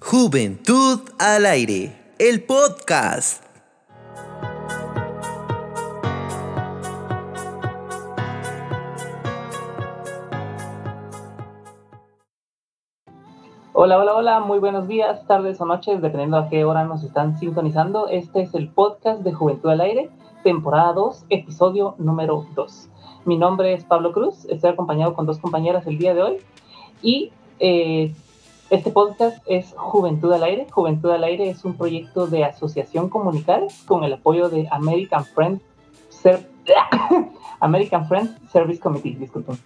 Juventud al aire, el podcast. Hola, hola, hola, muy buenos días, tardes o noches, dependiendo a qué hora nos están sintonizando. Este es el podcast de Juventud al Aire, temporada 2, episodio número 2. Mi nombre es Pablo Cruz, estoy acompañado con dos compañeras el día de hoy y eh, este podcast es Juventud al Aire. Juventud al Aire es un proyecto de asociación comunical con el apoyo de American Friends, American Friends Service Committee. Disculpen.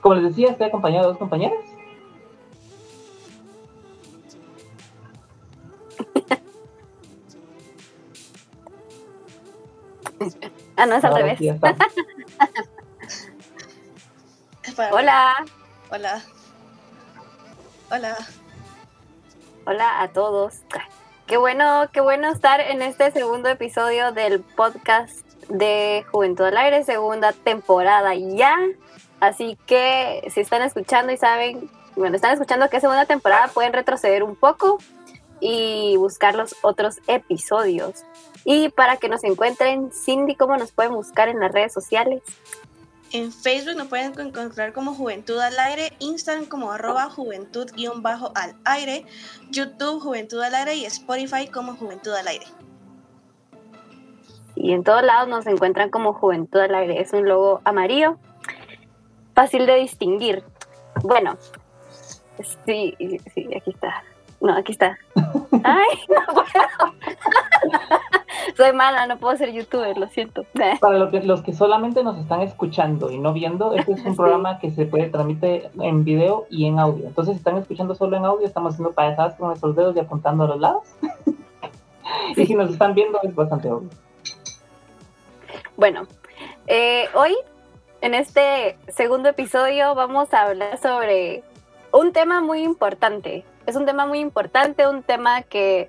Como les decía, estoy acompañado de dos compañeras. Ah, no, es al revés. Hola. Hola. Hola. Hola a todos. Qué bueno, qué bueno estar en este segundo episodio del podcast de Juventud al Aire, segunda temporada ya. Así que si están escuchando y saben, bueno, están escuchando que es segunda temporada, pueden retroceder un poco y buscar los otros episodios. Y para que nos encuentren, Cindy, ¿cómo nos pueden buscar en las redes sociales? En Facebook nos pueden encontrar como Juventud al Aire, Instagram como arroba juventud-al aire, YouTube Juventud al Aire y Spotify como Juventud al Aire. Y en todos lados nos encuentran como Juventud al Aire. Es un logo amarillo, fácil de distinguir. Bueno, sí, sí, aquí está. No, aquí está. Ay, no puedo. Soy mala, no puedo ser youtuber, lo siento. Para los que, los que solamente nos están escuchando y no viendo, este es un programa que se puede transmitir en video y en audio. Entonces, si están escuchando solo en audio, estamos haciendo payasadas con nuestros dedos y apuntando a los lados. y si nos están viendo, es bastante obvio. Bueno, eh, hoy, en este segundo episodio, vamos a hablar sobre un tema muy importante. Es un tema muy importante, un tema que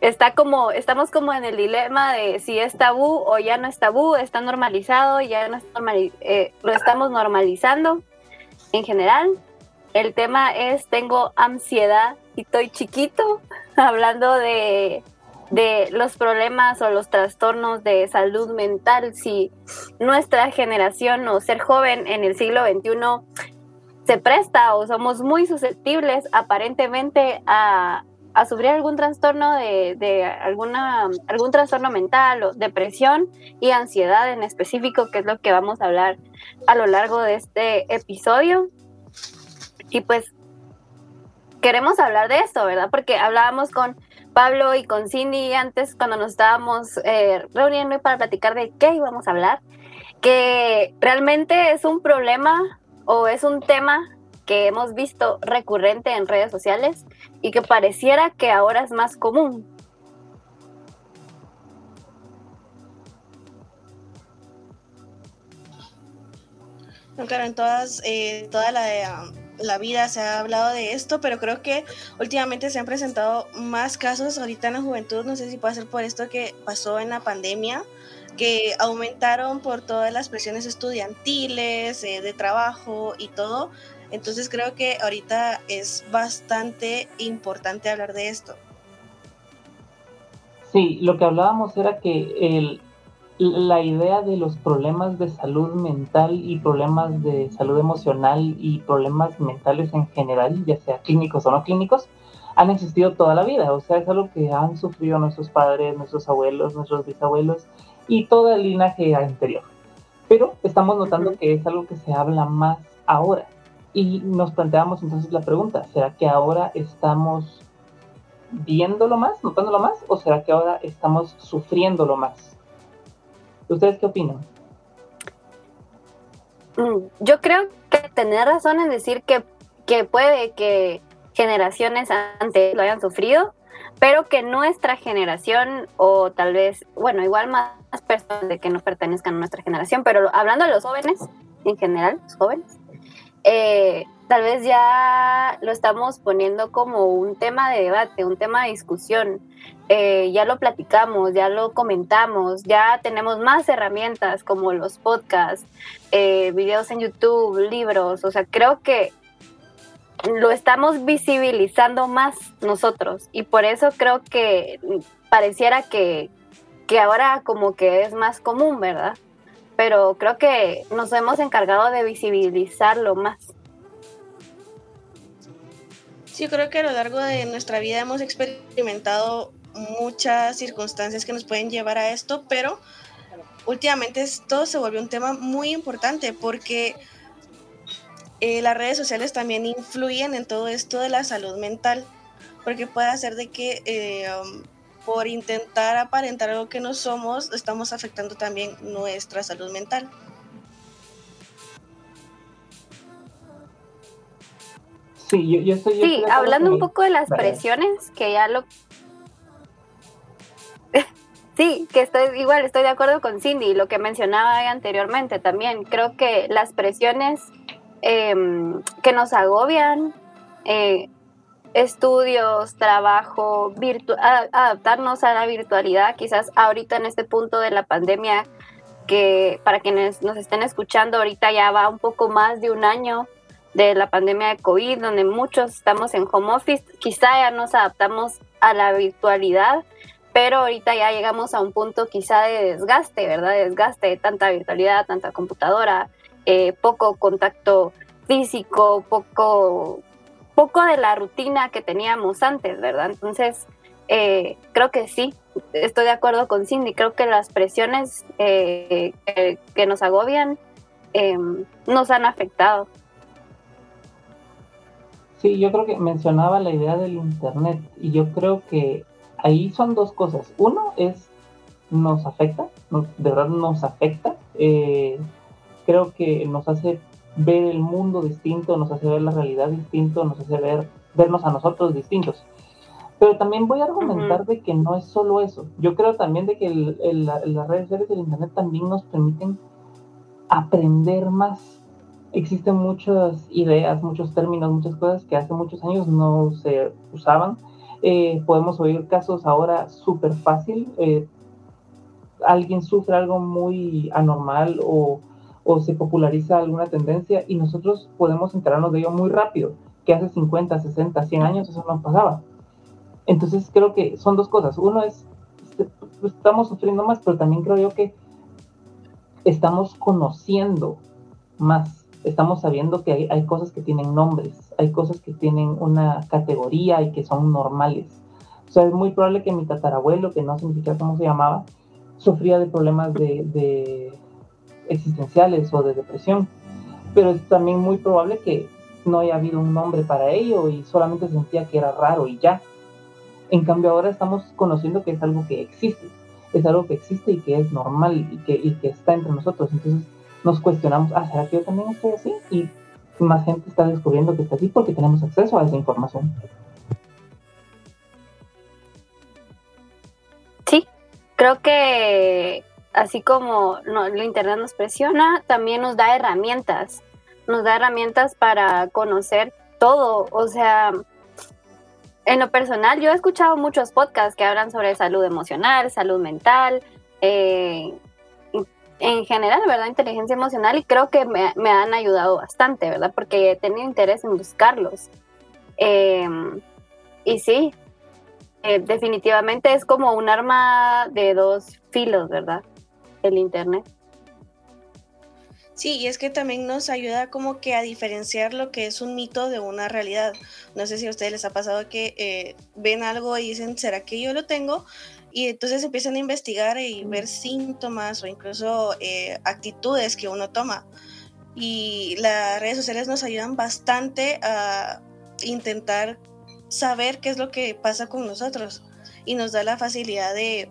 está como, estamos como en el dilema de si es tabú o ya no es tabú, está normalizado, ya no es normal, eh, lo estamos normalizando en general. El tema es tengo ansiedad y estoy chiquito, hablando de, de los problemas o los trastornos de salud mental, si nuestra generación o ser joven en el siglo XXI se presta o somos muy susceptibles aparentemente a, a sufrir algún trastorno de, alguna, algún trastorno mental o depresión y ansiedad en específico, que es lo que vamos a hablar a lo largo de este episodio. Y pues queremos hablar de esto, ¿verdad? Porque hablábamos con Pablo y con Cindy antes cuando nos estábamos eh, reuniendo para platicar de qué íbamos a hablar, que realmente es un problema o es un tema que hemos visto recurrente en redes sociales y que pareciera que ahora es más común. claro, en todas, eh, toda la, la, vida se ha hablado de esto, pero creo que últimamente se han presentado más casos ahorita en la juventud, no sé si puede ser por esto que pasó en la pandemia, que aumentaron por todas las presiones estudiantiles, eh, de trabajo y todo, entonces creo que ahorita es bastante importante hablar de esto. Sí, lo que hablábamos era que el, la idea de los problemas de salud mental y problemas de salud emocional y problemas mentales en general, ya sea clínicos o no clínicos, han existido toda la vida. O sea, es algo que han sufrido nuestros padres, nuestros abuelos, nuestros bisabuelos y todo el linaje anterior. Pero estamos notando que es algo que se habla más ahora. Y nos planteamos entonces la pregunta, ¿será que ahora estamos viéndolo más, notándolo más, o será que ahora estamos sufriéndolo más? ¿Ustedes qué opinan? Mm, yo creo que tener razón en decir que, que puede que generaciones antes lo hayan sufrido, pero que nuestra generación, o tal vez, bueno, igual más personas de que no pertenezcan a nuestra generación, pero hablando de los jóvenes en general, los jóvenes, eh, tal vez ya lo estamos poniendo como un tema de debate, un tema de discusión. eh, ya lo platicamos, ya lo comentamos, ya tenemos más herramientas como los podcasts, eh, videos en YouTube, libros, o sea, creo que lo estamos visibilizando más nosotros y por eso creo que pareciera que, que ahora como que es más común, ¿verdad? Pero creo que nos hemos encargado de visibilizarlo más. Sí, creo que a lo largo de nuestra vida hemos experimentado muchas circunstancias que nos pueden llevar a esto, pero últimamente esto se volvió un tema muy importante porque eh, las redes sociales también influyen en todo esto de la salud mental, porque puede hacer de que eh, um, por intentar aparentar algo que no somos, estamos afectando también nuestra salud mental. Sí, yo, estoy, sí hablando un poco de las presiones, que ya lo... sí, que estoy igual, estoy de acuerdo con Cindy, lo que mencionaba anteriormente también. Creo que las presiones Em, que nos agobian, eh, estudios, trabajo, adaptarnos a la virtualidad, quizás ahorita en este punto de la pandemia, que para quienes nos estén escuchando, ahorita ya va un poco más de un año de la pandemia de COVID, donde muchos estamos en home office, quizá ya nos adaptamos a la virtualidad, pero ahorita ya llegamos a un punto quizá de desgaste, ¿verdad? desgaste de tanta virtualidad, tanta computadora, eh, poco contacto físico, poco, poco de la rutina que teníamos antes, ¿verdad? Entonces, eh, creo que sí, estoy de acuerdo con Cindy, creo que las presiones eh, que, nos agobian em, nos han afectado. Sí, yo creo que mencionaba la idea del Internet y yo creo que ahí son dos cosas. Uno es, nos afecta, de verdad nos afecta creo que nos hace ver el mundo distinto, nos hace ver la realidad distinto, nos hace ver vernos a nosotros distintos. Pero también voy a argumentar de que no es solo eso. Yo creo también de que las redes sociales del Internet también nos permiten aprender más. Existen muchas ideas, muchos términos, muchas cosas que hace muchos años no se usaban. Eh, podemos oír casos ahora súper fácil. Eh, alguien sufre algo muy anormal o o se populariza alguna tendencia y nosotros podemos enterarnos de ello muy rápido, que hace 50, 60, 100 años eso no pasaba. Entonces creo que son dos cosas. Uno es, este, pues, estamos sufriendo más, pero también creo yo que estamos conociendo más, estamos sabiendo que hay, cosas que tienen nombres, hay cosas que tienen una categoría y que son normales. O sea, es muy probable que mi tatarabuelo, que no significa cómo se llamaba, sufría de problemas de existenciales o de depresión, pero es también muy probable que no haya habido un nombre para ello y solamente sentía que era raro y ya. En cambio ahora estamos conociendo que es algo que existe, es algo que existe y que es normal y que, y que está entre nosotros. Entonces nos cuestionamos, ah, ¿será que yo también estoy así? Y más gente está descubriendo que está así porque tenemos acceso a esa información. Sí, creo que así como no, el Internet nos presiona, también nos da herramientas, nos da herramientas para conocer todo. O sea, en lo personal, yo he escuchado muchos podcasts que hablan sobre salud emocional, salud mental, eh, en general, ¿verdad? Inteligencia emocional y creo que me, han ayudado bastante, ¿verdad? Porque he tenido interés en buscarlos. Em, y sí, eh, definitivamente es como un arma de dos filos, ¿verdad? El Internet. Sí, y es que también nos ayuda como que a diferenciar lo que es un mito de una realidad. No sé si a ustedes les ha pasado que eh, ven algo y dicen, ¿será que yo lo tengo? Y entonces empiezan a investigar y ver síntomas o incluso eh, actitudes que uno toma. Y las redes sociales nos ayudan bastante a intentar saber qué es lo que pasa con nosotros y nos da la facilidad de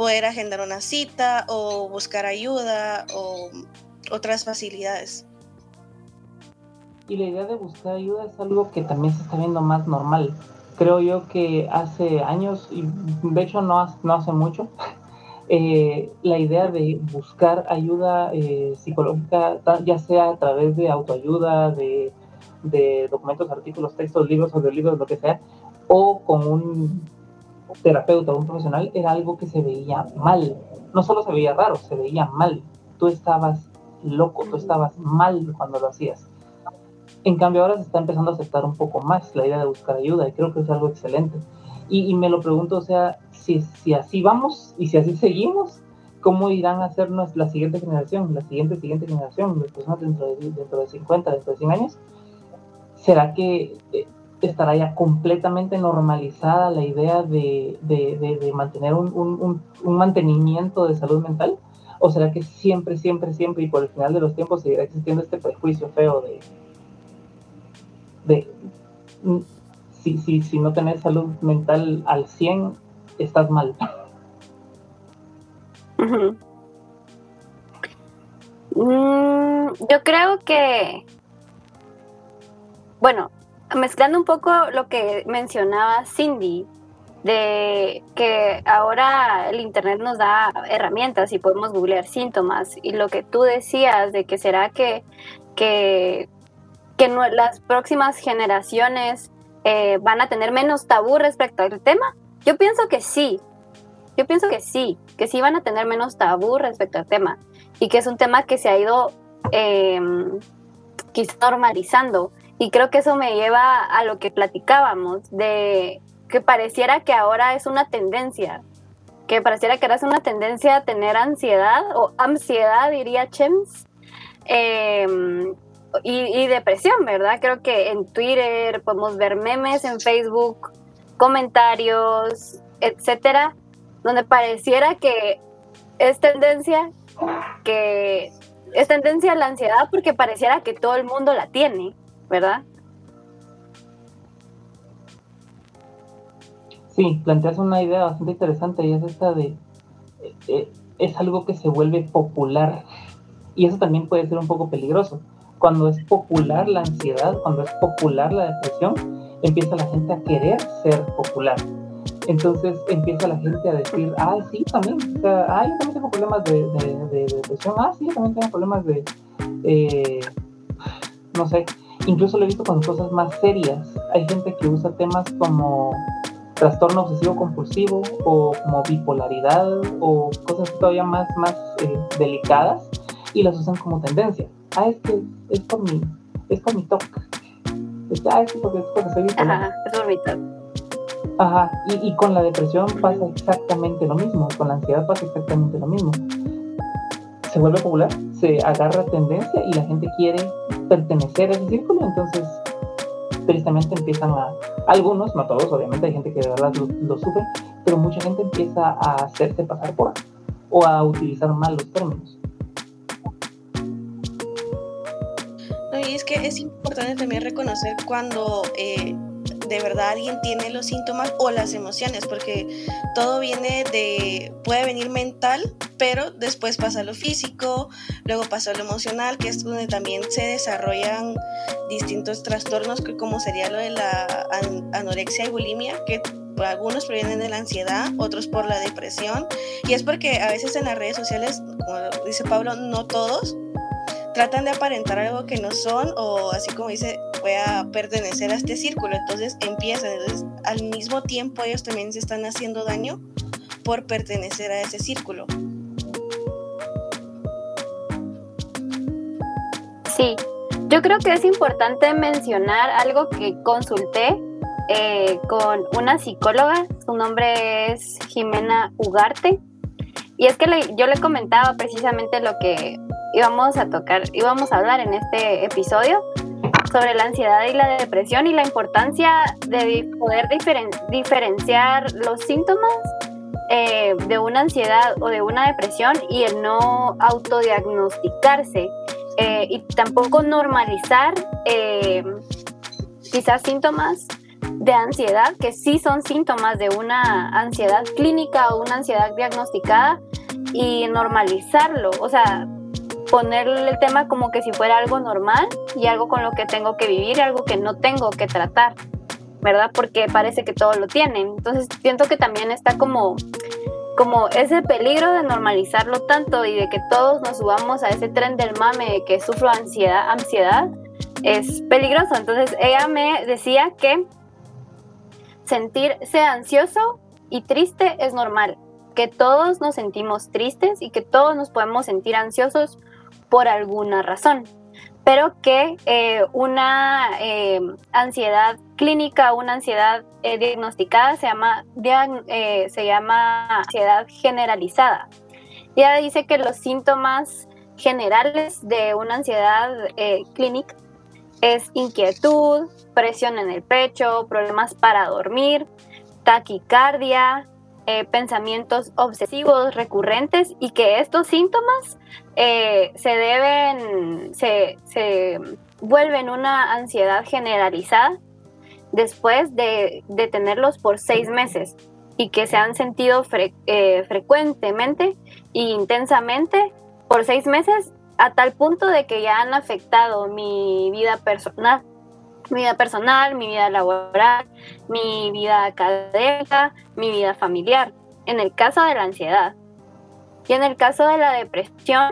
poder agendar una cita o buscar ayuda o otras facilidades. Y la idea de buscar ayuda es algo que también se está viendo más normal. Creo yo que hace años, y de hecho no, no hace mucho, eh, la idea de buscar ayuda eh, psicológica, ya sea a través de autoayuda, de, de documentos, artículos, textos, libros, libros lo que sea, o con un terapeuta o un profesional era algo que se veía mal. No solo se veía raro, se veía mal. Tú estabas loco, tú estabas mal cuando lo hacías. En cambio ahora se está empezando a aceptar un poco más la idea de buscar ayuda y creo que es algo excelente. Y, me lo pregunto, o sea, si, si así vamos y si así seguimos, ¿cómo irán a ser la siguiente generación, la siguiente, siguiente generación, las personas dentro de, dentro de 50, dentro de 100 años? ¿Será que eh, estará ya completamente normalizada la idea de, de, mantener un, un, mantenimiento de salud mental? ¿O será que siempre, siempre, siempre y por el final de los tiempos seguirá existiendo este prejuicio feo de, de mm, si, si, si no tenés salud mental al 100, estás mal? Mm, yo creo que, bueno, mezclando un poco lo que mencionaba Cindy, de que ahora el Internet nos da herramientas y podemos googlear síntomas, y lo que tú decías de que será que, que, que las próximas generaciones eh, van a tener menos tabú respecto al tema, yo pienso que sí, yo pienso que sí, que sí van a tener menos tabú respecto al tema y que es un tema que se ha ido eh, quizá normalizando y creo que eso me lleva a lo que platicábamos, de que pareciera que ahora es una tendencia, que pareciera que ahora es una tendencia a tener ansiedad o ansiedad, diría Chems, em, y, depresión, ¿verdad? Creo que en Twitter podemos ver memes, en Facebook, comentarios, etcétera, donde pareciera que es tendencia que es tendencia a la ansiedad porque pareciera que todo el mundo la tiene. ¿Verdad? Sí, planteas una idea bastante interesante y es esta de, eh, eh, es algo que se vuelve popular y eso también puede ser un poco peligroso. Cuando es popular la ansiedad, cuando es popular la depresión, empieza la gente a querer ser popular. Entonces empieza la gente a decir, ah, sí, también, ah, yo también tengo problemas de, depresión, ah, sí, yo también tengo problemas de, eh, no sé, Incluso lo he visto con cosas más serias. Hay gente que usa temas como trastorno obsesivo compulsivo o como bipolaridad o cosas todavía más, más eh, delicadas y las usan como tendencia. Ah, es que es por mi, es por mi TOC. ah, es porque, es porque soy bipolar. Ajá, es por mi. Ajá, y, y con la depresión pasa exactamente lo mismo, con la ansiedad pasa exactamente lo mismo. Se vuelve popular, se agarra tendencia y la gente quiere pertenecer a ese círculo, entonces tristemente empiezan a, algunos, no todos, obviamente hay gente que de verdad lo, sufre, pero mucha gente empieza a hacerse pasar por o a utilizar mal los términos. y es que es importante también reconocer cuando eh, de verdad alguien tiene los síntomas o las emociones, porque todo viene de, puede venir mental, pero después pasa lo físico, luego pasa lo emocional, que es donde también se desarrollan distintos trastornos, como sería lo de la anorexia y bulimia, que algunos provienen de la ansiedad, otros por la depresión, y es porque a veces en las redes sociales, como dice Pablo, no todos, tratan de aparentar algo que no son o así como dice, voy a pertenecer a este círculo, entonces empiezan, entonces al mismo tiempo ellos también se están haciendo daño por pertenecer a ese círculo. Sí, yo creo que es importante mencionar algo que consulté eh, con una psicóloga, su nombre es Jimena Ugarte, y es que yo le comentaba precisamente lo que íbamos a tocar, íbamos a hablar en este episodio sobre la ansiedad y la depresión y la importancia de poder diferenciar los síntomas eh, de una ansiedad o de una depresión y el no autodiagnosticarse eh, y tampoco normalizar eh, quizás síntomas de ansiedad que sí son síntomas de una ansiedad clínica o una ansiedad diagnosticada y normalizarlo, o sea, ponerle el tema como que si fuera algo normal y algo con lo que tengo que vivir y algo que no tengo que tratar, ¿verdad? Porque parece que todos lo tienen. Entonces siento que también está como, como ese peligro de normalizarlo tanto y de que todos nos subamos a ese tren del mame de que sufro ansiedad, ansiedad es peligroso. Entonces ella me decía que sentirse ansioso y triste es normal, que todos nos sentimos tristes y que todos nos podemos sentir ansiosos por alguna razón, pero que eh, una eh, ansiedad clínica, una ansiedad eh, diagnosticada se llama, se llama ansiedad generalizada. Ya dice que los síntomas generales de una ansiedad clínica es inquietud, presión en el pecho, problemas para dormir, taquicardia, pensamientos obsesivos recurrentes y que estos síntomas eh, se deben, se, se, vuelven una ansiedad generalizada después de, de, tenerlos por seis meses y que se han sentido eh, frecuentemente e intensamente por seis meses a tal punto de que ya han afectado mi vida personal, mi vida personal, mi vida laboral, mi vida académica, mi vida familiar, en el caso de la ansiedad. Y en el caso de la depresión,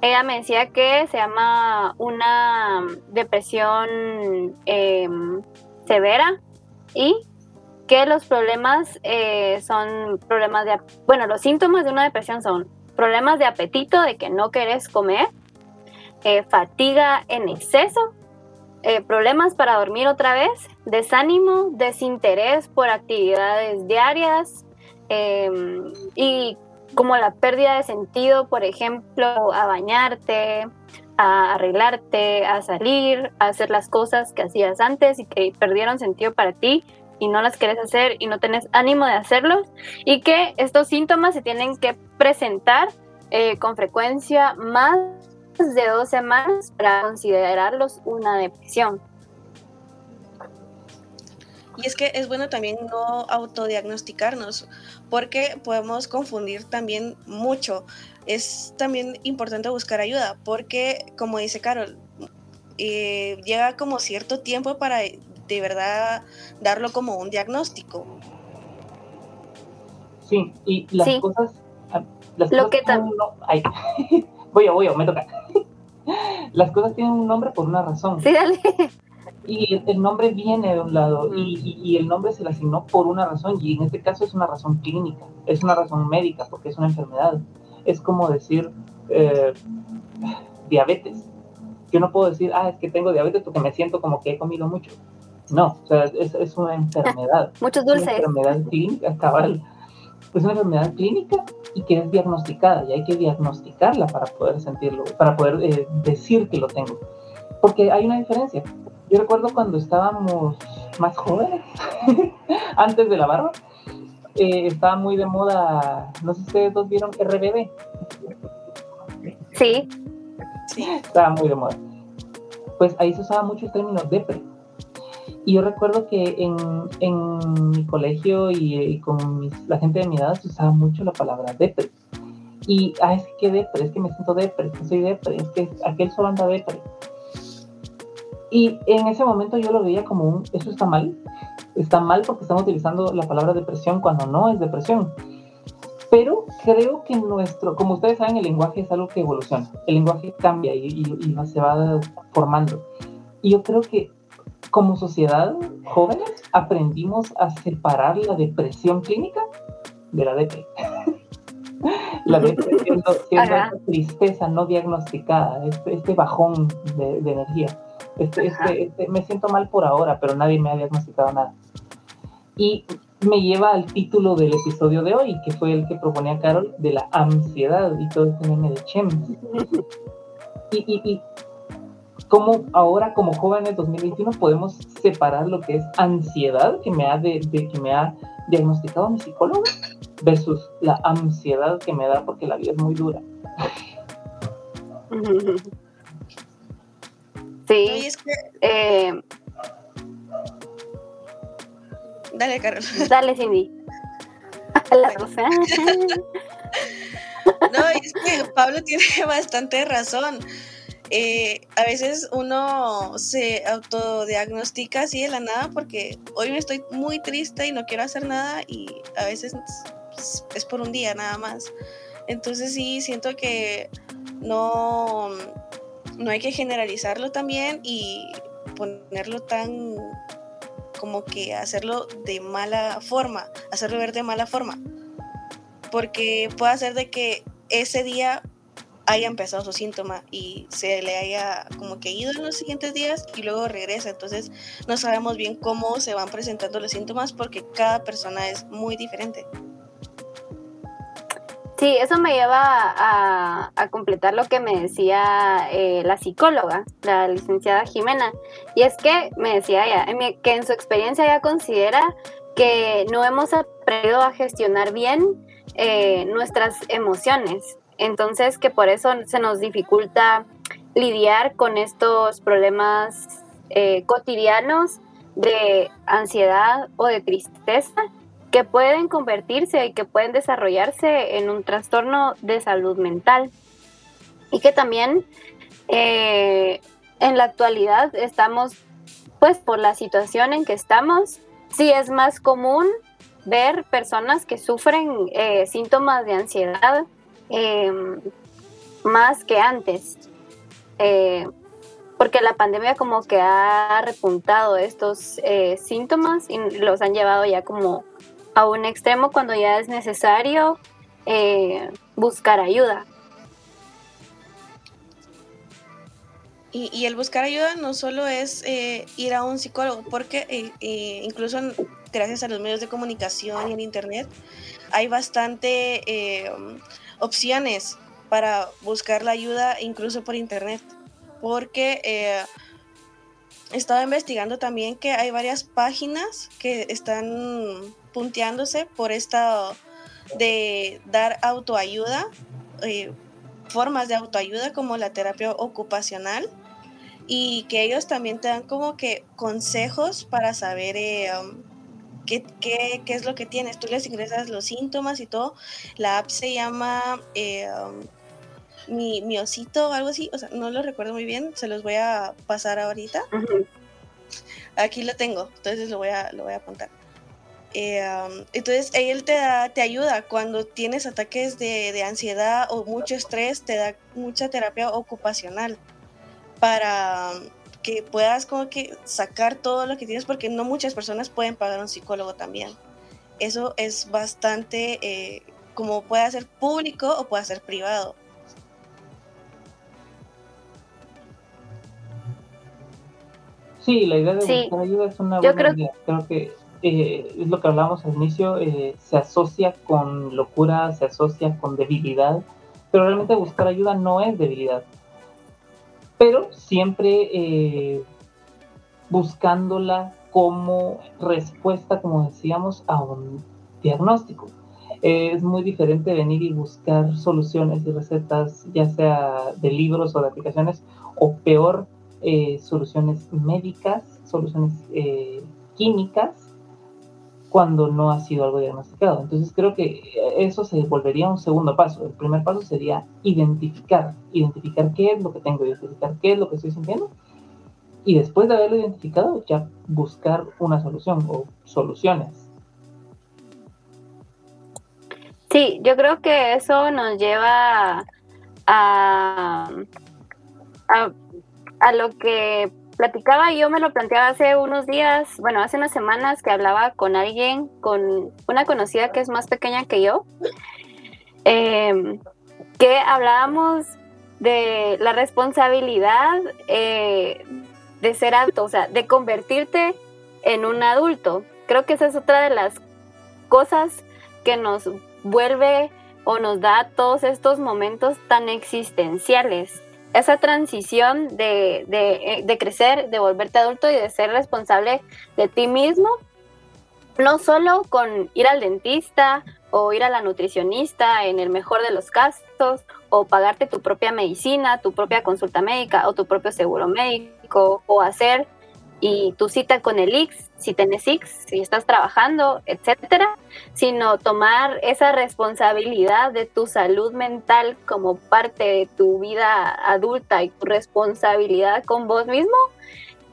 ella me decía que se llama una depresión em, severa y que los problemas eh, son problemas de, bueno, los síntomas de una depresión son problemas de apetito, de que no querés comer, eh, fatiga en exceso, eh, problemas para dormir otra vez, desánimo, desinterés por actividades diarias em, y como la pérdida de sentido, por ejemplo, a bañarte, a arreglarte, a salir, a hacer las cosas que hacías antes y que perdieron sentido para ti y no las quieres hacer y no tenés ánimo de hacerlos y que estos síntomas se tienen que presentar eh, con frecuencia más de dos semanas para considerarlos una depresión. Y es que es bueno también no autodiagnosticarnos, porque podemos confundir también mucho. Es también importante buscar ayuda, porque como dice Carol, eh, llega como cierto tiempo para de verdad darlo como un diagnóstico. Sí, y las cosas... Ah, las Lo que también... voy a, voy a, me toca. las cosas tienen un nombre por una razón. Sí, dale. Y el, nombre viene de un lado y, y, el nombre se le asignó por una razón y en este caso es una razón clínica, es una razón médica porque es una enfermedad. Es como decir eh, diabetes. Yo no puedo decir, ah, es que tengo diabetes porque me siento como que he comido mucho. No, o sea, es, una enfermedad. Muchos dulces. Una enfermedad clínica, cabal. Es una enfermedad clínica y que es diagnosticada y hay que diagnosticarla para poder sentirlo, para poder eh, decir que lo tengo. Porque hay una diferencia. Yo recuerdo cuando estábamos más jóvenes, antes de la barba, eh, estaba muy de moda, no sé si ustedes dos vieron RBD. Sí. sí. Estaba muy de moda. Pues ahí se usaba mucho el término depre y yo recuerdo que en, en mi colegio y, con la gente de mi edad se usaba mucho la palabra depre. Y, ah, es que depre, es que me siento depre, es que soy depre, es que aquel solo anda depre. Y en ese momento yo lo veía como un, eso está mal, está mal porque estamos utilizando la palabra depresión cuando no es depresión. Pero creo que nuestro, como ustedes saben, el lenguaje es algo que evoluciona, el lenguaje cambia y, y, y se va formando. Y yo creo que como sociedad jóvenes aprendimos a separar la depresión clínica de la depresión. la depresión siendo, tristeza no diagnosticada, este, este bajón de, energía. Este, este, este, me siento mal por ahora, pero nadie me ha diagnosticado nada. Y me lleva al título del episodio de hoy, que fue el que proponía Carol, de la ansiedad y todo este meme de Chem. Y, y, cómo ahora como jóvenes 2021 podemos separar lo que es ansiedad que me ha, de, que me ha diagnosticado mi psicólogo versus la ansiedad que me da porque la vida es muy dura. Sí. Eh, Dale, Carol. Dale, Cindy. no, es que Pablo tiene bastante razón. Eh, a veces uno se autodiagnostica así de la nada porque hoy me estoy muy triste y no quiero hacer nada y a veces es por un día nada más. Entonces sí, siento que no, no hay que generalizarlo también y ponerlo tan como que hacerlo de mala forma, hacerlo ver de mala forma. Porque puede hacer de que ese día haya empezado su síntoma y se le haya como que ido en los siguientes días y luego regresa. Entonces no sabemos bien cómo se van presentando los síntomas porque cada persona es muy diferente. Sí, eso me lleva a, completar lo que me decía eh, la psicóloga, la licenciada Jimena. Y es que me decía ella que en su experiencia ella considera que no hemos aprendido a gestionar bien eh, nuestras emociones. Entonces, que por eso se nos dificulta lidiar con estos problemas eh, cotidianos de ansiedad o de tristeza que pueden convertirse y que pueden desarrollarse en un trastorno de salud mental. Y que también eh, en la actualidad estamos, pues por la situación en que estamos, sí es más común ver personas que sufren eh, síntomas de ansiedad em, más que antes. Eh, porque la pandemia como que ha repuntado estos síntomas y los han llevado ya como a un extremo cuando ya es necesario eh, buscar ayuda. Y, el buscar ayuda no solo es eh, ir a un psicólogo, porque eh, incluso gracias a los medios de comunicación y en internet hay bastante opciones para buscar la ayuda incluso por internet, porque estaba investigando también que hay varias páginas que están punteándose por esta de dar autoayuda, eh, formas de autoayuda como la terapia ocupacional y que ellos también te dan como que consejos para saber eh, um, qué, es lo que tienes. Tú les ingresas los síntomas y todo. La app se llama eh, um, mi, mi, osito o algo así, o sea, no lo recuerdo muy bien, se los voy a pasar ahorita. Aquí lo tengo, entonces lo voy a, lo voy a apuntar. Eh, entonces él te, da, te ayuda cuando tienes ataques de, ansiedad o mucho estrés, te da mucha terapia ocupacional para que puedas como que sacar todo lo que tienes porque no muchas personas pueden pagar un psicólogo también. Eso es bastante, eh, como puede ser público o puede ser privado. Sí, la idea de buscar ayuda es una buena idea. Creo que eh, es lo que hablábamos al inicio, eh, se asocia con locura, se asocia con debilidad, pero realmente buscar ayuda no es debilidad. Pero siempre eh, buscándola como respuesta, como decíamos, a un diagnóstico. es muy diferente venir y buscar soluciones y recetas, ya sea de libros o de aplicaciones, o peor, soluciones médicas, soluciones químicas, cuando no ha sido algo diagnosticado. Entonces creo que eso se volvería un segundo paso. El primer paso sería identificar, identificar qué es lo que tengo, identificar qué es lo que estoy sintiendo y después de haberlo identificado ya buscar una solución o soluciones. Sí, yo creo que eso nos lleva a, a, a lo que platicaba, yo me lo planteaba hace unos días, bueno, hace unas semanas que hablaba con alguien, con una conocida que es más pequeña que yo, em, que hablábamos de la responsabilidad eh, de ser alto, o sea, de convertirte en un adulto. Creo que esa es otra de las cosas que nos vuelve o nos da todos estos momentos tan existenciales esa transición de, de, de, crecer, de volverte adulto y de ser responsable de ti mismo, no solo con ir al dentista o ir a la nutricionista en el mejor de los casos, o pagarte tu propia medicina, tu propia consulta médica o tu propio seguro médico, o hacer y tu cita con el IX, si tienes IX, si estás trabajando, etcétera, sino tomar esa responsabilidad de tu salud mental como parte de tu vida adulta y tu responsabilidad con vos mismo.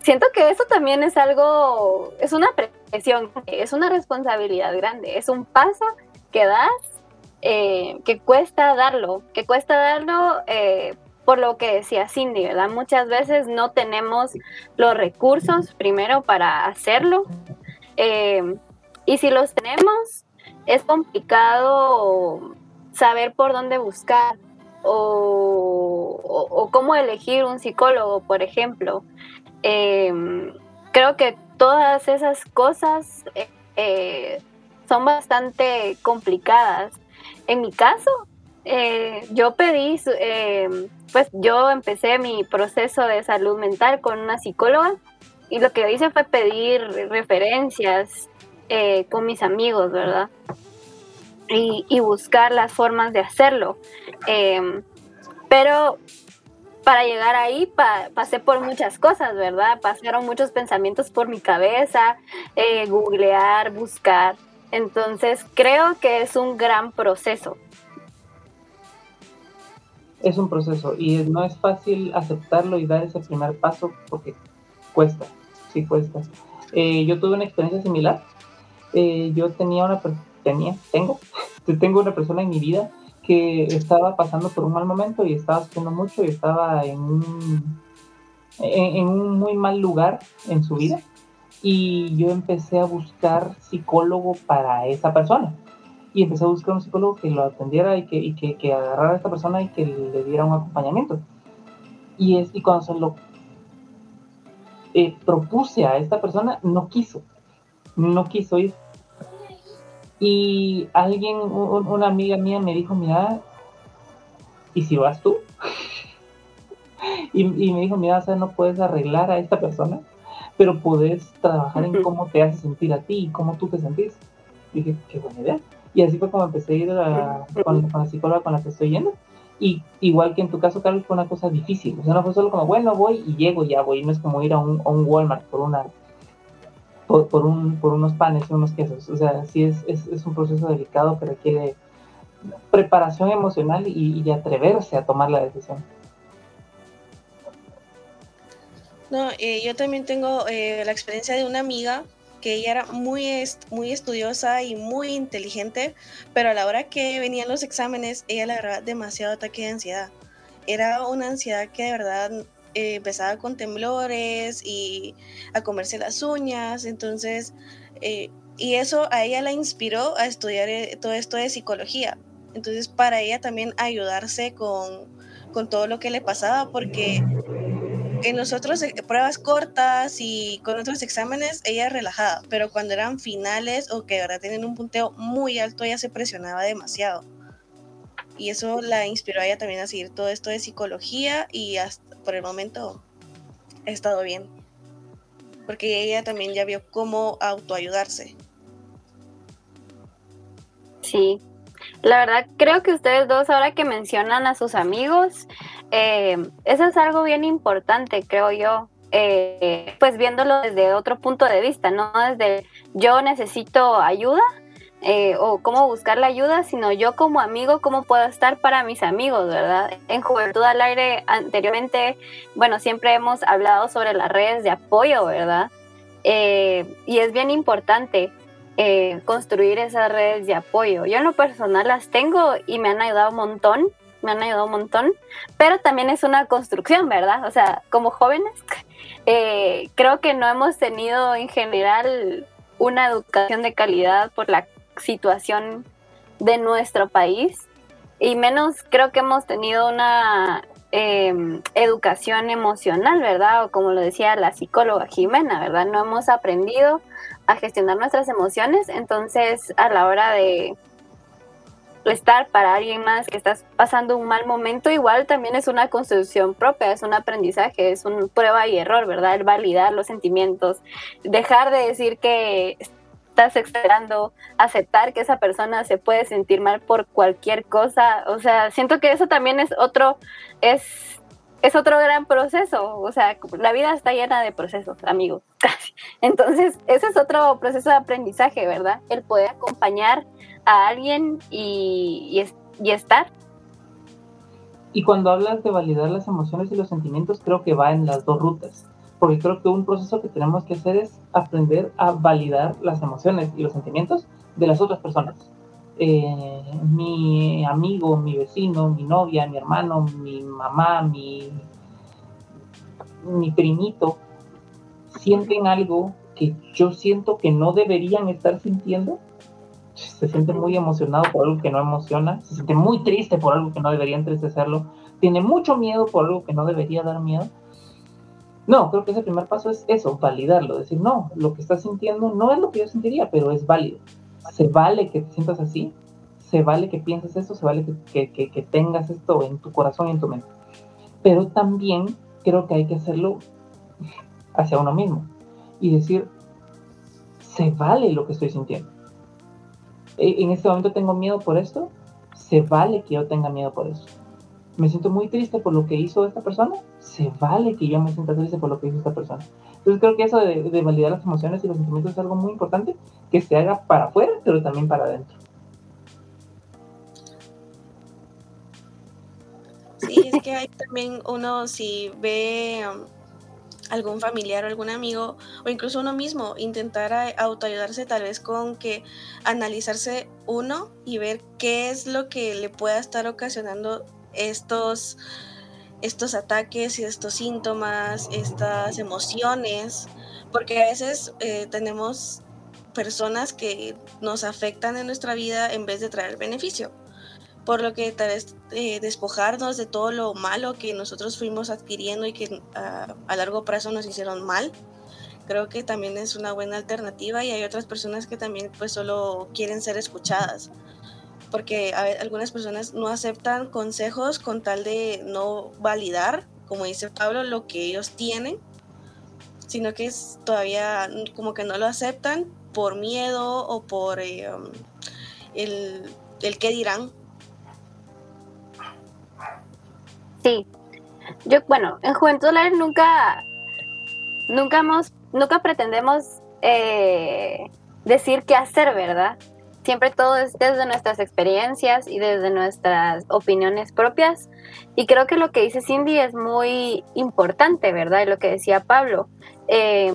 Siento que eso también es algo, es una presión, es una responsabilidad grande, es un paso que das, eh, que cuesta darlo, que cuesta darlo eh, por lo que decía Cindy, ¿verdad? Muchas veces no tenemos los recursos primero para hacerlo Eh, y si los tenemos, es complicado saber por dónde buscar o, cómo elegir un psicólogo, por ejemplo. Eh, creo que todas esas cosas eh, son bastante complicadas. En mi caso, yo pedí, pues yo empecé mi proceso de salud mental con una psicóloga y lo que hice fue pedir referencias eh, con mis amigos, ¿verdad? Y, buscar las formas de hacerlo. Em, pero para llegar ahí pasé por muchas cosas, ¿verdad? Pasaron muchos pensamientos por mi cabeza, eh, googlear, buscar. Entonces creo que es un gran proceso. Es un proceso y no es fácil aceptarlo y dar ese primer paso porque cuesta, sí cuesta. Eh, yo tuve una experiencia similar eh, yo tenía una tenía, tengo, tengo una persona en mi vida que estaba pasando por un mal momento y estaba sufriendo mucho y estaba en un, en, un muy mal lugar en su vida y yo empecé a buscar psicólogo para esa persona y empecé a buscar un psicólogo que lo atendiera y que, y que, que agarrara a esta persona y que le diera un acompañamiento y, es, y cuando se lo eh, propuse a esta persona no quiso no quiso ir. Y alguien, una amiga mía me dijo, mira, ¿y si vas tú? y, me dijo, mira, o sea, no puedes arreglar a esta persona, pero puedes trabajar en cómo te hace sentir a ti y cómo tú te sentís. Y dije, qué buena idea. Y así fue como empecé a ir con, la psicóloga con la que estoy yendo. Y igual que en tu caso, Carlos, fue una cosa difícil. O sea, no fue solo como, bueno, voy y llego, ya voy. No es como ir a un, a un Walmart por una por, un, por unos panes y unos quesos. O sea, sí es, es, es un proceso delicado que requiere preparación emocional y, atreverse a tomar la decisión. No, eh, yo también tengo eh, la experiencia de una amiga que ella era muy, muy estudiosa y muy inteligente, pero a la hora que venían los exámenes, ella le agarraba demasiado ataque de ansiedad. Era una ansiedad que de verdad eh, empezaba con temblores y a comerse las uñas, entonces, eh, y eso a ella la inspiró a estudiar eh, todo esto de psicología. Entonces, para ella también ayudarse con, con todo lo que le pasaba, porque en nosotros pruebas cortas y con otros exámenes ella relajada, pero cuando eran finales o que verdad tenían un punteo muy alto, ella se presionaba demasiado. Y eso la inspiró a ella también a seguir todo esto de psicología y por el momento he estado bien. Porque ella también ya vio cómo autoayudarse. Sí, la verdad creo que ustedes dos ahora que mencionan a sus amigos, eh, eso es algo bien importante, creo yo. Eh, pues viéndolo desde otro punto de vista, no desde yo necesito ayuda, eh, o cómo buscar la ayuda, sino yo como amigo, cómo puedo estar para mis amigos, ¿verdad? En Juventud al Aire anteriormente, bueno, siempre hemos hablado sobre las redes de apoyo, ¿verdad? Eh, y es bien importante eh, construir esas redes de apoyo. Yo en lo personal las tengo y me han ayudado un montón, me han ayudado un montón, pero también es una construcción, ¿verdad? O sea, como jóvenes, creo que no hemos tenido en general una educación de calidad por la situación de nuestro país y menos creo que hemos tenido una em, educación emocional, ¿verdad? O como lo decía la psicóloga Jimena, ¿verdad? No hemos aprendido a gestionar nuestras emociones, entonces a la hora de estar para alguien más que estás pasando un mal momento, igual también es una construcción propia, es un aprendizaje, es una prueba y error, ¿verdad? El validar los sentimientos, dejar de decir que estás esperando aceptar que esa persona se puede sentir mal por cualquier cosa. O sea, siento que eso también es otro, es, es otro gran proceso. O sea, la vida está llena de procesos, amigos. Entonces, ese es otro proceso de aprendizaje, ¿verdad? El poder acompañar a alguien y, y, y estar. Y cuando hablas de validar las emociones y los sentimientos, creo que va en las dos rutas porque creo que un proceso que tenemos que hacer es aprender a validar las emociones y los sentimientos de las otras personas. Eh, mi amigo, mi vecino, mi novia, mi hermano, mi mamá, mi, mi primito, sienten algo que yo siento que no deberían estar sintiendo. Se siente muy emocionado por algo que no emociona, se siente muy triste por algo que no debería entristecerlo, tiene mucho miedo por algo que no debería dar miedo. No, creo que ese primer paso es eso, validarlo, decir, no, lo que estás sintiendo no es lo que yo sentiría, pero es válido. Se vale que te sientas así, se vale que pienses esto, se vale que, tengas esto en tu corazón y en tu mente. Pero también creo que hay que hacerlo hacia uno mismo y decir, se vale lo que estoy sintiendo. E, en este momento tengo miedo por esto, se vale que yo tenga miedo por eso. Me siento muy triste por lo que hizo esta persona, se vale que yo me sienta triste por lo que hizo esta persona. Entonces creo que eso de, validar las emociones y los sentimientos es algo muy importante que se haga para afuera, pero también para adentro. Sí, es que hay también uno, si ve um, algún familiar o algún amigo, o incluso uno mismo, intentar autoayudarse tal vez con que analizarse uno y ver qué es lo que le pueda estar ocasionando estos, estos ataques y estos síntomas, estas emociones, porque a veces eh, tenemos personas que nos afectan en nuestra vida en vez de traer beneficio por lo que tal vez eh, despojarnos de todo lo malo que nosotros fuimos adquiriendo y que ah, a largo plazo nos hicieron mal. Creo que también es una buena alternativa y hay otras personas que también pues solo quieren ser escuchadas porque algunas personas no aceptan consejos con tal de no validar, como dice Pablo, lo que ellos tienen, sino que es todavía como que no lo aceptan por miedo o por eh, um, el, el qué dirán Sí. Yo, bueno, en Juventud nunca, nunca hemos, nunca pretendemos eh, decir qué hacer, ¿verdad? Siempre todo es desde nuestras experiencias y desde nuestras opiniones propias. Y creo que lo que dice Cindy es muy importante, ¿verdad? Y lo que decía Pablo. Eh,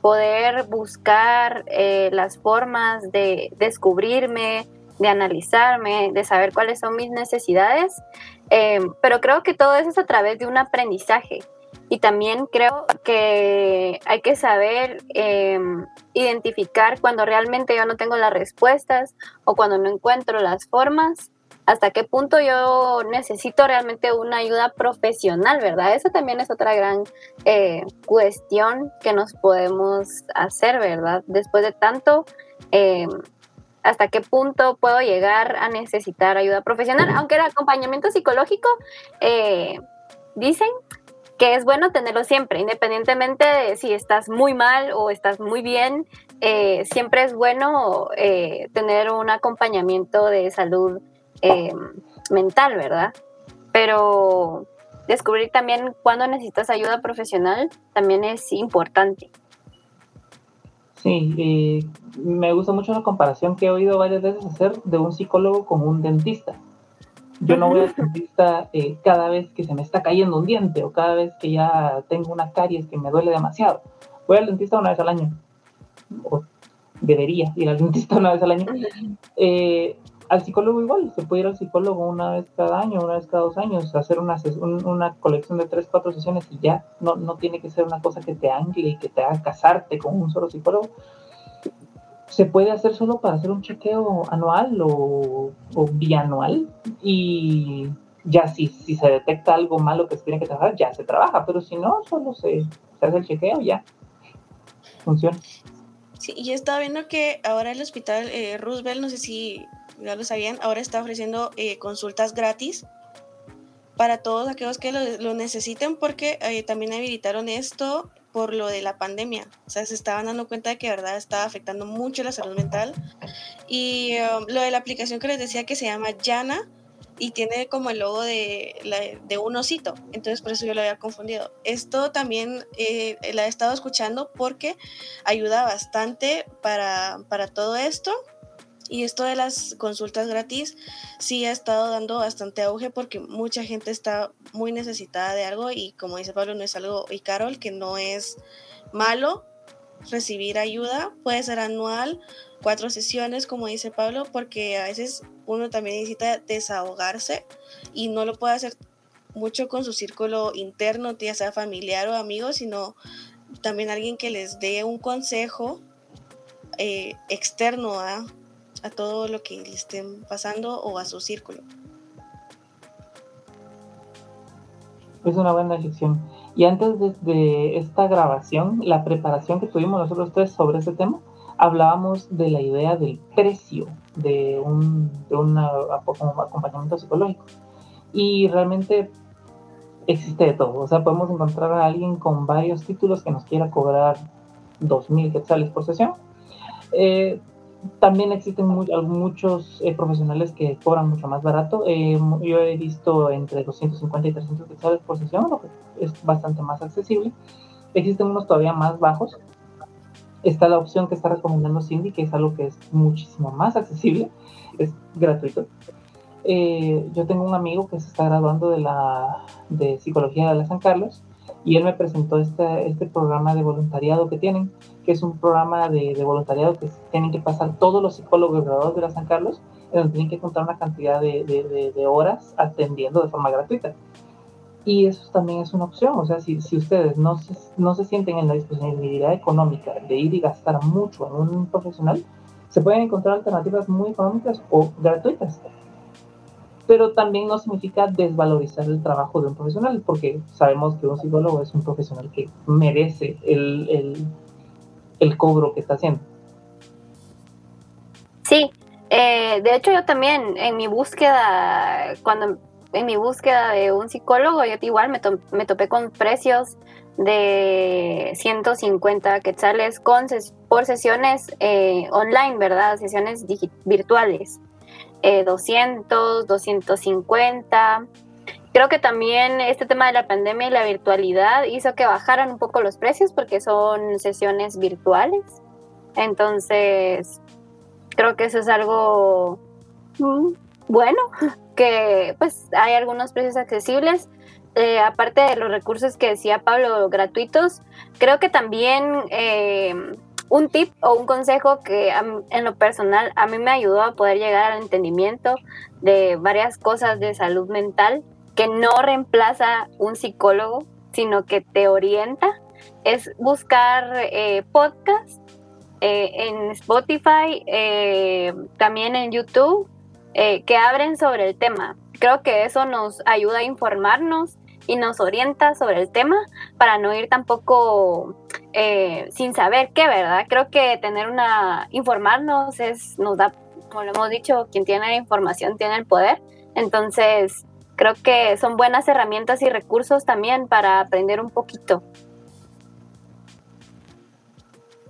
poder buscar eh, las formas de descubrirme, de analizarme, de saber cuáles son mis necesidades, eh, pero creo que todo eso es a través de un aprendizaje. Y también creo que hay que saber eh, identificar cuando realmente yo no tengo las respuestas o cuando no encuentro las formas, hasta qué punto yo necesito realmente una ayuda profesional, ¿verdad? Esa también es otra gran eh, cuestión que nos podemos hacer, ¿verdad? Después de tanto hasta qué punto puedo llegar a necesitar ayuda profesional, aunque el acompañamiento psicológico eh, dicen que es bueno tenerlo siempre, independientemente de si estás muy mal o estás muy bien, eh, siempre es bueno eh, tener un acompañamiento de salud mental, ¿verdad? Pero descubrir también cuándo necesitas ayuda profesional también es importante. Sí, eh, me gusta mucho la comparación que he oído varias veces hacer de un psicólogo con un dentista. Yo no voy al dentista eh, cada vez que se me está cayendo un diente o cada vez que ya tengo una caries que me duele demasiado. Voy al dentista una vez al año. O debería ir al dentista una vez al año. Eh, al psicólogo igual, se puede ir al psicólogo una vez cada año, una vez cada dos años, hacer una, una colección de tres, cuatro sesiones y ya, no, no tiene que ser una cosa que te angle y que te haga casarte con un solo psicólogo. Se puede hacer solo para hacer un chequeo anual o, o bianual y ya si, si se detecta algo malo que se tiene que trabajar, ya se trabaja, pero si no, solo se, se hace el chequeo y ya funciona. Sí, y estaba viendo que ahora el hospital eh, Roosevelt, no sé si ya lo sabían, ahora está ofreciendo eh, consultas gratis para todos aquellos que lo, necesiten porque eh, también habilitaron esto por lo de la pandemia. O sea, se estaban dando cuenta de que verdad estaba afectando mucho la salud mental. Y um, lo de la aplicación que les decía que se llama Yana y tiene como el logo de, de un osito. Entonces por eso yo lo había confundido. Esto también eh, la he estado escuchando porque ayuda bastante para, para todo esto y esto de las consultas gratis sí ha estado dando bastante auge porque mucha gente está muy necesitada de algo y como dice Pablo, no es algo, y Carol, que no es malo recibir ayuda, puede ser anual, cuatro sesiones, como dice Pablo, porque a veces uno también necesita desahogarse y no lo puede hacer mucho con su círculo interno, ya sea familiar o amigo, sino también alguien que les dé un consejo eh, externo a, a todo lo que le estén pasando o a su círculo. Es una buena elección. Y antes de, esta grabación, la preparación que tuvimos nosotros tres sobre ese tema, hablábamos de la idea del precio de un, de un acompañamiento psicológico. Y realmente existe de todo. O sea, podemos encontrar a alguien con varios títulos que nos quiera cobrar 2.000 quetzales por sesión. Eh, también existen muchos eh, profesionales que cobran mucho más barato. Eh, yo he visto entre 250 y 300 quetzales por sesión, lo que es bastante más accesible. Existen unos todavía más bajos. Está la opción que está recomendando Cindy, que es algo que es muchísimo más accesible, es gratuito. Eh, yo tengo un amigo que se está graduando de la de psicología de la San Carlos y él me presentó este, este programa de voluntariado que tienen, que es un programa de, de voluntariado que tienen que pasar todos los psicólogos graduados de la San Carlos, en donde tienen que contar una cantidad de, de, de, horas atendiendo de forma gratuita. Y eso también es una opción, o sea, si, si ustedes no se, no se sienten en la disponibilidad económica de ir y gastar mucho en un profesional, se pueden encontrar alternativas muy económicas o gratuitas pero también no significa desvalorizar el trabajo de un profesional, porque sabemos que un psicólogo es un profesional que merece el, el, cobro que está haciendo. Sí, eh, de hecho yo también en mi búsqueda, cuando en mi búsqueda de un psicólogo, yo igual me, me topé con precios de 150 quetzales con por sesiones eh, online, ¿verdad? Sesiones virtuales. 200, eh, 250. Creo que también este tema de la pandemia y la virtualidad hizo que bajaran un poco los precios porque son sesiones virtuales. Entonces, creo que eso es algo bueno, que pues hay algunos precios accesibles. Eh, aparte de los recursos que decía Pablo gratuitos, creo que también eh, un tip o un consejo que en lo personal a mí me ayudó a poder llegar al entendimiento de varias cosas de salud mental que no reemplaza un psicólogo, sino que te orienta, es buscar eh, podcasts eh, en Spotify, eh, también en YouTube, que abren sobre el tema. Creo que eso nos ayuda a informarnos y nos orienta sobre el tema para no ir tampoco eh, sin saber qué, ¿verdad? Creo que tener una, informarnos es, nos da, como lo hemos dicho, quien tiene la información tiene el poder. Entonces, creo que son buenas herramientas y recursos también para aprender un poquito.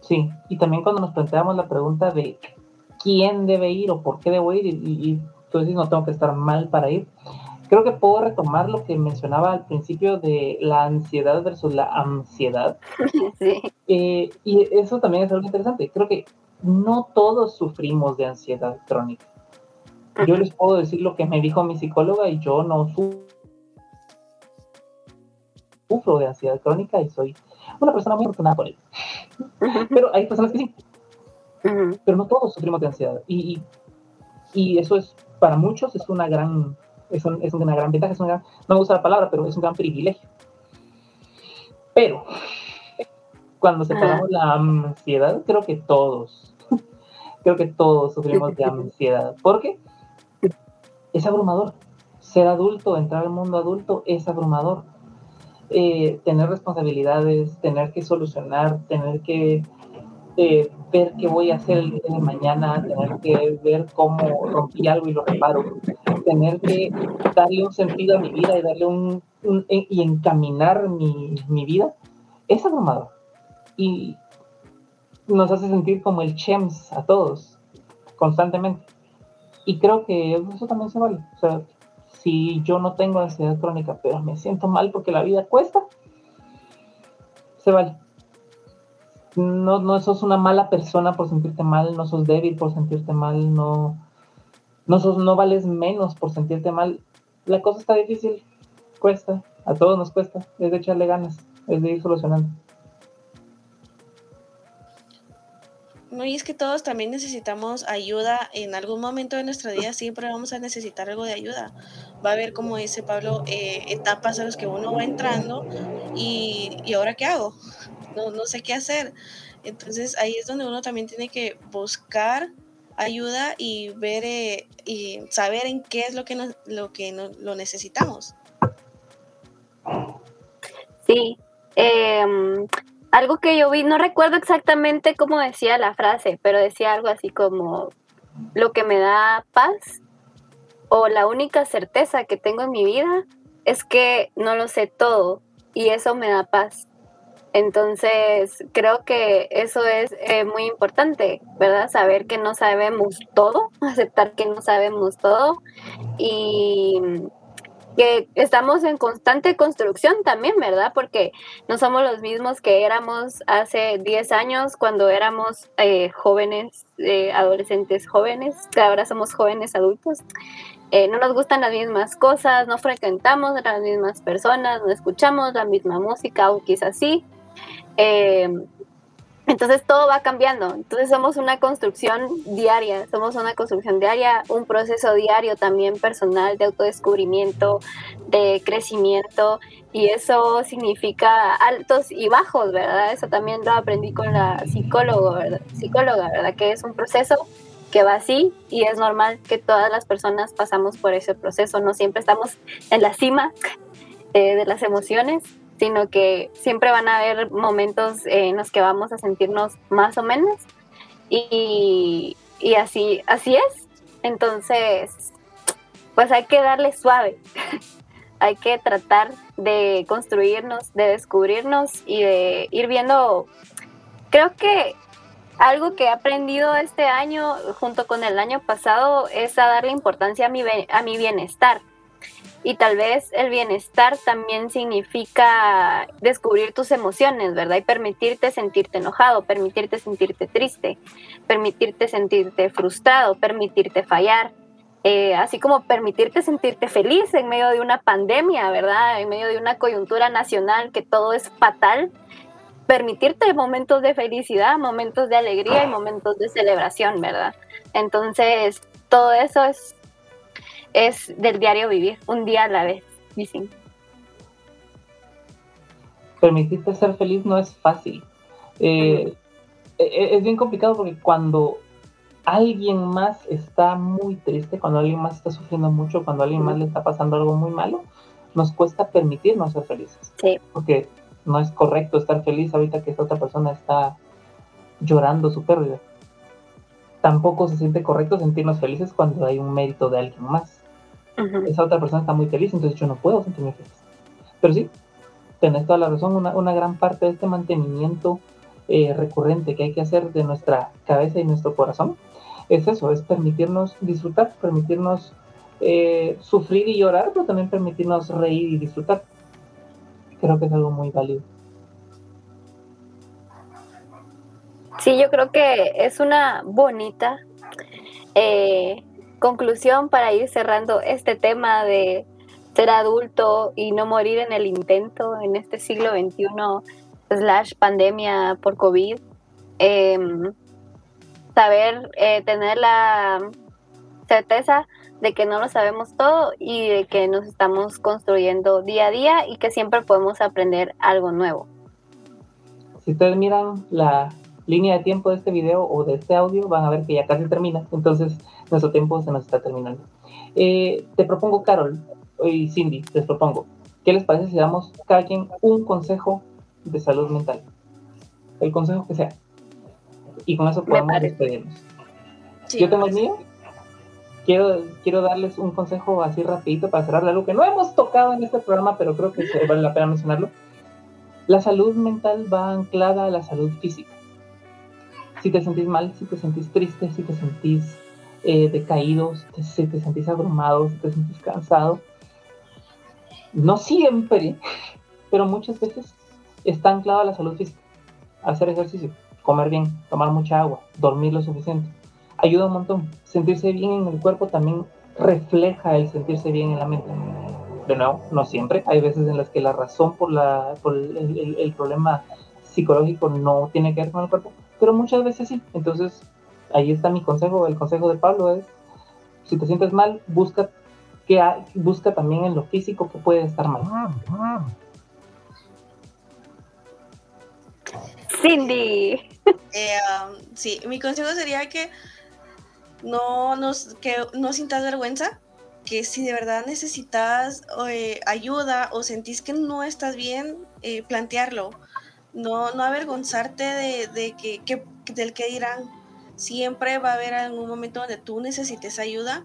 Sí, y también cuando nos planteamos la pregunta de quién debe ir o por qué debo ir, y, y tú no tengo que estar mal para ir, creo que puedo retomar lo que mencionaba al principio de la ansiedad versus la ansiedad. Sí. Eh, y eso también es algo interesante. Creo que no todos sufrimos de ansiedad crónica. Yo les puedo decir lo que me dijo mi psicóloga y yo no sufro de ansiedad crónica y soy una persona muy afortunada por ello. Pero hay personas que sí. Pero no todos sufrimos de ansiedad. Y, y eso es, para muchos, es una gran es, es una gran ventaja, es una no me gusta la palabra, pero es un gran privilegio. Pero cuando separamos la ansiedad, creo que todos, creo que todos sufrimos de ansiedad, porque es abrumador. Ser adulto, entrar al mundo adulto es abrumador. Eh, tener responsabilidades, tener que solucionar, tener que eh, ver qué voy a hacer el día de mañana, tener que ver cómo rompí algo y lo reparo, tener que darle un sentido a mi vida y darle un, y encaminar mi, mi, vida, es abrumador. Y nos hace sentir como el chems a todos, constantemente. Y creo que eso también se vale. O sea, si yo no tengo ansiedad crónica, pero me siento mal porque la vida cuesta, se vale no, no sos una mala persona por sentirte mal, no sos débil por sentirte mal, no, no, sos, no vales menos por sentirte mal. La cosa está difícil, cuesta, a todos nos cuesta, es de echarle ganas, es de ir solucionando. No, y es que todos también necesitamos ayuda. En algún momento de nuestra vida siempre vamos a necesitar algo de ayuda. Va a haber, como dice Pablo, eh, etapas a las que uno va entrando y, y ahora qué hago no, no sé qué hacer. Entonces ahí es donde uno también tiene que buscar ayuda y ver eh, y saber en qué es lo que nos, lo que lo necesitamos. Sí, em, algo que yo vi, no recuerdo exactamente cómo decía la frase, pero decía algo así como lo que me da paz o la única certeza que tengo en mi vida es que no lo sé todo y eso me da paz. Entonces, creo que eso es eh, muy importante, ¿verdad? Saber que no sabemos todo, aceptar que no sabemos todo y que estamos en constante construcción también, ¿verdad? Porque no somos los mismos que éramos hace 10 años cuando éramos eh, jóvenes, eh, adolescentes jóvenes, que ahora somos jóvenes adultos. Eh, no nos gustan las mismas cosas, no frecuentamos las mismas personas, no escuchamos la misma música, o quizás sí. Entonces todo va cambiando. Entonces somos una construcción diaria, somos una construcción diaria, un proceso diario también personal de autodescubrimiento, de crecimiento y eso significa altos y bajos, ¿verdad? Eso también lo aprendí con la psicólogo, ¿verdad? psicóloga, ¿verdad? Que es un proceso que va así y es normal que todas las personas pasamos por ese proceso, no siempre estamos en la cima eh, de las emociones sino que siempre van a haber momentos en los que vamos a sentirnos más o menos. Y, así, así es. Entonces, pues hay que darle suave, hay que tratar de construirnos, de descubrirnos y de ir viendo, creo que algo que he aprendido este año junto con el año pasado es a darle importancia a mi, a mi bienestar y tal vez el bienestar también significa descubrir tus emociones, ¿verdad? Y permitirte sentirte enojado, permitirte sentirte triste, permitirte sentirte frustrado, permitirte fallar, eh, así como permitirte sentirte feliz en medio de una pandemia, ¿verdad? En medio de una coyuntura nacional que todo es fatal, permitirte momentos de felicidad, momentos de alegría y momentos de celebración, ¿verdad? Entonces, todo eso es es del diario vivir, un día a la vez, dicen. Permitirte ser feliz no es fácil. Eh, e, e, es bien complicado porque cuando alguien más está muy triste, cuando alguien más está sufriendo mucho, cuando alguien más le está pasando algo muy malo, nos cuesta permitirnos ser felices. Sí. Porque no es correcto estar feliz ahorita que esta otra persona está llorando su pérdida. Tampoco se siente correcto sentirnos felices cuando hay un mérito de alguien más esa otra persona está muy feliz, entonces yo no puedo sentirme feliz. Pero sí, tenés toda la razón, una, gran parte de este mantenimiento eh, recurrente que hay que hacer de nuestra cabeza y nuestro corazón es eso, es permitirnos disfrutar, permitirnos eh, sufrir y llorar, pero también permitirnos reír y disfrutar. Creo que es algo muy válido. Sí, yo creo que es una bonita eh, conclusión para ir cerrando este tema de ser adulto y no morir en el intento en este siglo XXI slash pandemia por COVID. Em, saber eh, tener la certeza de que no lo sabemos todo y de que nos estamos construyendo día a día y que siempre podemos aprender algo nuevo. Si ustedes miran la línea de tiempo de este video o de este audio, van a ver que ya casi termina. Entonces, nuestro tiempo se nos está terminando. Eh, te propongo, Carol y Cindy, les propongo, ¿qué les parece si damos cada quien un consejo de salud mental? El consejo que sea. Y con eso podemos despedirnos. Yo tengo el mío. Quiero, quiero darles un consejo así rapidito para cerrar algo que no hemos tocado en este programa, pero creo que vale la pena mencionarlo. La salud mental va anclada a la salud física. Si te sentís mal, si te sentís triste, si te sentís eh, decaídos, si te sentís abrumado, te sentís cansado. No siempre, pero muchas veces está anclado a la salud física. Hacer ejercicio, comer bien, tomar mucha agua, dormir lo suficiente. Ayuda un montón. Sentirse bien en el cuerpo también refleja el sentirse bien en la mente. De nuevo, no siempre. Hay veces en las que la razón por, la, por el, el problema psicológico no tiene que ver con el cuerpo, pero muchas veces sí. Entonces, ahí está mi consejo, el consejo de Pablo es, si te sientes mal, busca, que busca también en lo físico que puede estar mal. Cindy. Eh, um, sí, mi consejo sería que no, nos, que no sintas vergüenza, que si de verdad necesitas eh, ayuda o sentís que no estás bien, eh, plantearlo. No, no avergonzarte de, de que, que, del que dirán. Siempre va a haber algún momento donde tú necesites ayuda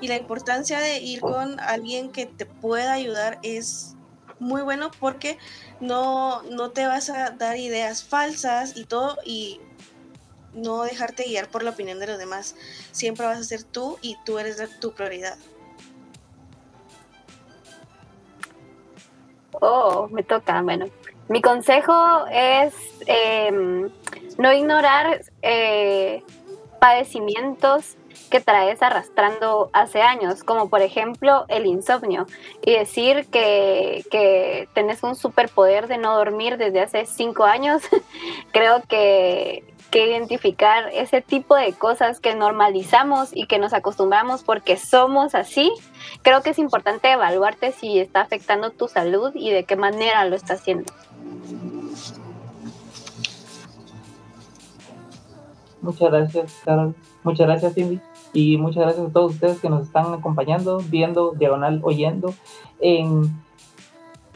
y la importancia de ir con alguien que te pueda ayudar es muy bueno porque no, no te vas a dar ideas falsas y todo y no dejarte guiar por la opinión de los demás. Siempre vas a ser tú y tú eres tu prioridad. Oh, me toca. Bueno, mi consejo es em, no ignorar eh, padecimientos que traes arrastrando hace años, como por ejemplo el insomnio, y decir que, que tenés un superpoder de no dormir desde hace cinco años, creo que, que identificar ese tipo de cosas que normalizamos y que nos acostumbramos porque somos así, creo que es importante evaluarte si está afectando tu salud y de qué manera lo está haciendo. Muchas gracias, Carol. Muchas gracias, Cindy. Y muchas gracias a todos ustedes que nos están acompañando, viendo, diagonal, oyendo en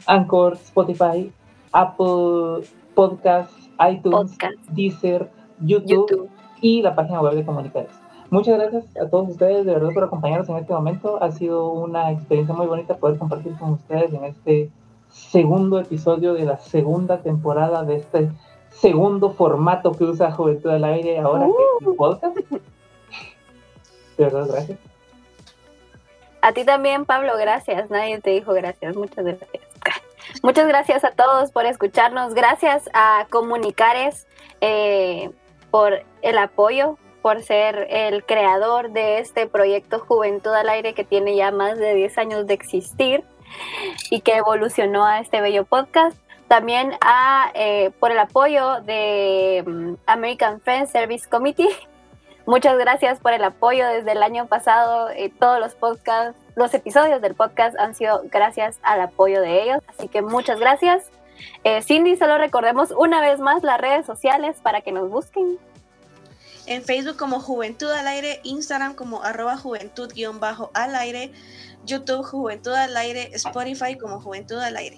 Anchor, Spotify, Apple Podcasts, iTunes, Deezer, YouTube, y la página web de Comunicares. Muchas gracias a todos ustedes de verdad por acompañarnos en este momento. Ha sido una experiencia muy bonita poder compartir con ustedes en este segundo episodio de la segunda temporada de este segundo formato que usa Juventud al Aire ahora que es un uh. podcast. De verdad, gracias. A ti también, Pablo, gracias. Nadie te dijo gracias. Muchas gracias. Muchas gracias a todos por escucharnos. Gracias a Comunicares eh, por el apoyo, por ser el creador de este proyecto Juventud al Aire que tiene ya más de 10 años de existir y que evolucionó a este bello podcast. También a, eh, por el apoyo de mm, American Friends Service Committee. Muchas gracias por el apoyo desde el año pasado. Eh, todos los podcasts, los episodios del podcast han sido gracias al apoyo de ellos. Así que muchas gracias. Eh, Cindy, solo recordemos una vez más las redes sociales para que nos busquen. En Facebook como Juventud al Aire, Instagram como arroba juventud-al aire, YouTube Juventud al Aire, Spotify como Juventud al Aire.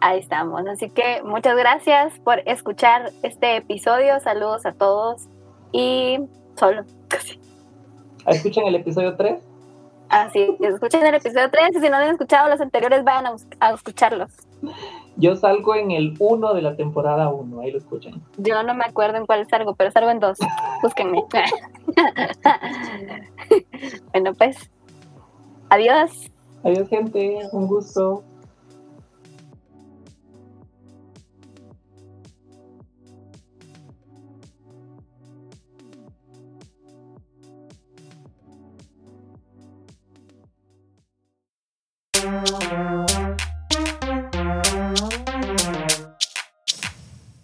Ahí estamos. Así que muchas gracias por escuchar este episodio. Saludos a todos y solo. ¿Escuchan el episodio 3? Así, escuchen el episodio 3 y si no han escuchado los anteriores, vayan a escucharlos. Yo salgo en el 1 de la temporada 1, ahí lo escuchan. Yo no me acuerdo en cuál salgo, pero salgo en dos. Búsquenme. bueno, pues. Adiós. Adiós, gente. Un gusto.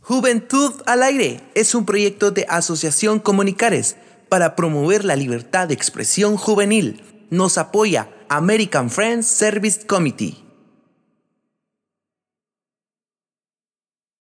Juventud al Aire es un proyecto de Asociación Comunicares para promover la libertad de expresión juvenil. Nos apoya American Friends Service Committee.